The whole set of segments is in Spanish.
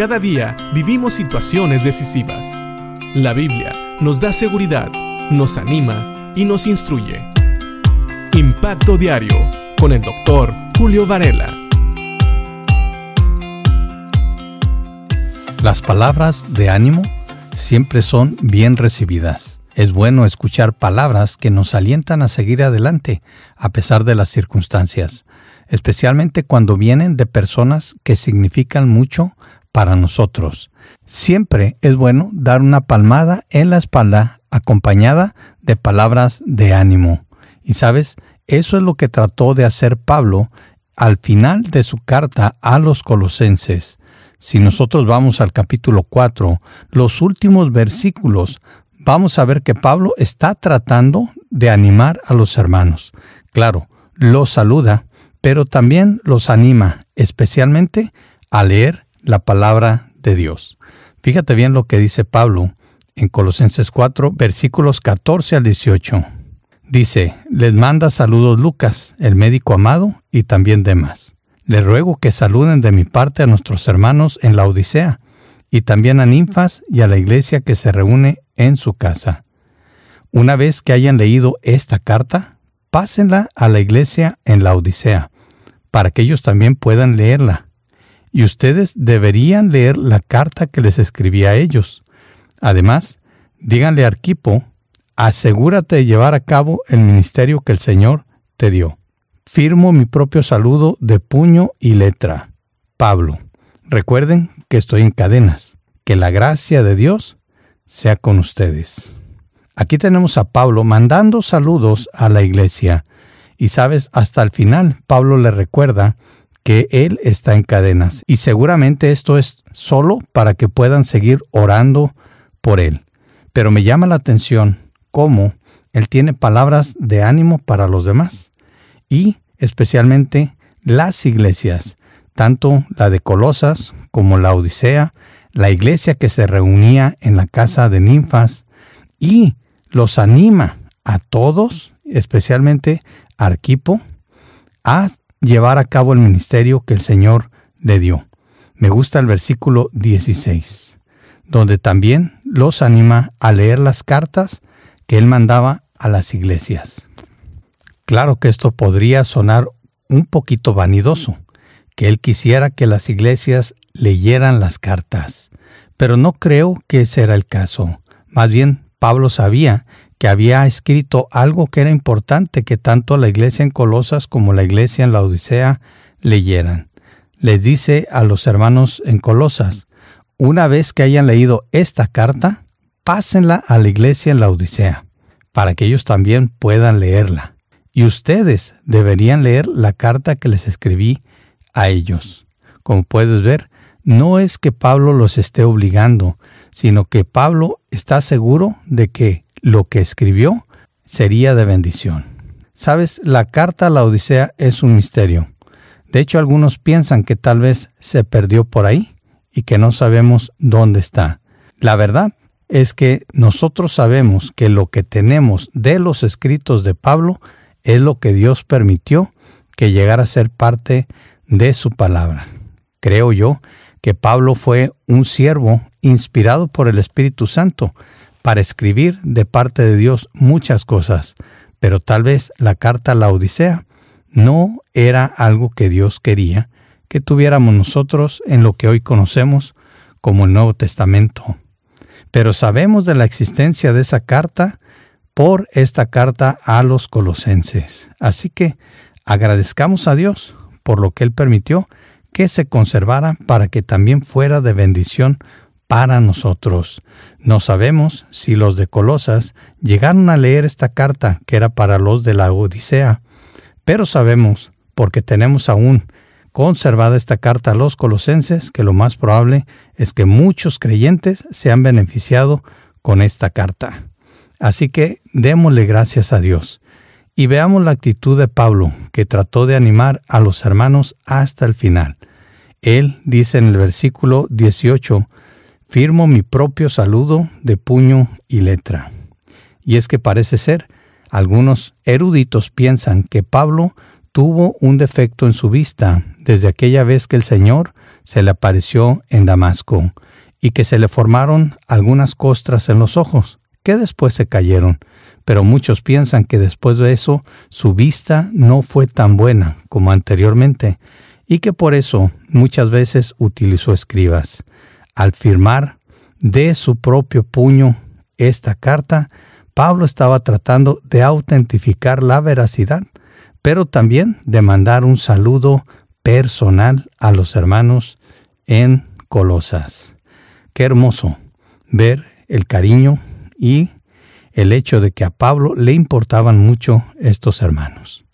Cada día vivimos situaciones decisivas. La Biblia nos da seguridad, nos anima y nos instruye. Impacto Diario con el doctor Julio Varela. Las palabras de ánimo siempre son bien recibidas. Es bueno escuchar palabras que nos alientan a seguir adelante a pesar de las circunstancias, especialmente cuando vienen de personas que significan mucho para nosotros. Siempre es bueno dar una palmada en la espalda acompañada de palabras de ánimo. Y sabes, eso es lo que trató de hacer Pablo al final de su carta a los colosenses. Si nosotros vamos al capítulo 4, los últimos versículos, vamos a ver que Pablo está tratando de animar a los hermanos. Claro, los saluda, pero también los anima, especialmente a leer la palabra de Dios. Fíjate bien lo que dice Pablo en Colosenses 4, versículos 14 al 18. Dice, les manda saludos Lucas, el médico amado, y también demás. Les ruego que saluden de mi parte a nuestros hermanos en la Odisea, y también a ninfas y a la iglesia que se reúne en su casa. Una vez que hayan leído esta carta, pásenla a la iglesia en la Odisea, para que ellos también puedan leerla y ustedes deberían leer la carta que les escribí a ellos. Además, díganle a Arquipo, asegúrate de llevar a cabo el ministerio que el Señor te dio. Firmo mi propio saludo de puño y letra. Pablo. Recuerden que estoy en cadenas. Que la gracia de Dios sea con ustedes. Aquí tenemos a Pablo mandando saludos a la iglesia. Y sabes, hasta el final Pablo le recuerda que Él está en cadenas. Y seguramente esto es solo para que puedan seguir orando por Él. Pero me llama la atención cómo Él tiene palabras de ánimo para los demás. Y especialmente las iglesias, tanto la de Colosas como la Odisea, la iglesia que se reunía en la casa de ninfas, y los anima a todos, especialmente a Arquipo, a llevar a cabo el ministerio que el Señor le dio. Me gusta el versículo 16, donde también los anima a leer las cartas que él mandaba a las iglesias. Claro que esto podría sonar un poquito vanidoso, que él quisiera que las iglesias leyeran las cartas, pero no creo que ese era el caso. Más bien, Pablo sabía que había escrito algo que era importante que tanto la iglesia en Colosas como la iglesia en la Odisea leyeran. Les dice a los hermanos en Colosas, una vez que hayan leído esta carta, pásenla a la iglesia en la Odisea, para que ellos también puedan leerla. Y ustedes deberían leer la carta que les escribí a ellos. Como puedes ver, no es que Pablo los esté obligando, sino que Pablo está seguro de que lo que escribió sería de bendición. Sabes, la carta a la Odisea es un misterio. De hecho, algunos piensan que tal vez se perdió por ahí y que no sabemos dónde está. La verdad es que nosotros sabemos que lo que tenemos de los escritos de Pablo es lo que Dios permitió que llegara a ser parte de su palabra. Creo yo que Pablo fue un siervo inspirado por el Espíritu Santo para escribir de parte de Dios muchas cosas, pero tal vez la carta a la Odisea no era algo que Dios quería que tuviéramos nosotros en lo que hoy conocemos como el Nuevo Testamento. Pero sabemos de la existencia de esa carta por esta carta a los colosenses. Así que agradezcamos a Dios por lo que Él permitió que se conservara para que también fuera de bendición para nosotros. No sabemos si los de Colosas llegaron a leer esta carta que era para los de la Odisea, pero sabemos, porque tenemos aún conservada esta carta a los colosenses, que lo más probable es que muchos creyentes se han beneficiado con esta carta. Así que démosle gracias a Dios. Y veamos la actitud de Pablo, que trató de animar a los hermanos hasta el final. Él dice en el versículo 18, firmo mi propio saludo de puño y letra. Y es que parece ser, algunos eruditos piensan que Pablo tuvo un defecto en su vista desde aquella vez que el Señor se le apareció en Damasco y que se le formaron algunas costras en los ojos, que después se cayeron, pero muchos piensan que después de eso su vista no fue tan buena como anteriormente y que por eso muchas veces utilizó escribas. Al firmar de su propio puño esta carta, Pablo estaba tratando de autentificar la veracidad, pero también de mandar un saludo personal a los hermanos en Colosas. Qué hermoso ver el cariño y el hecho de que a Pablo le importaban mucho estos hermanos.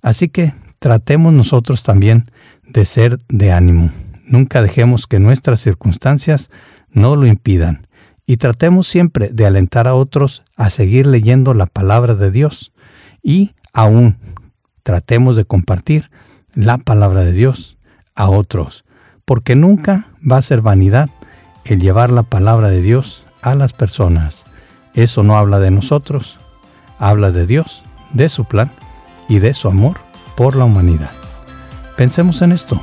Así que tratemos nosotros también de ser de ánimo. Nunca dejemos que nuestras circunstancias no lo impidan y tratemos siempre de alentar a otros a seguir leyendo la palabra de Dios y aún tratemos de compartir la palabra de Dios a otros, porque nunca va a ser vanidad el llevar la palabra de Dios a las personas. Eso no habla de nosotros, habla de Dios, de su plan y de su amor por la humanidad. Pensemos en esto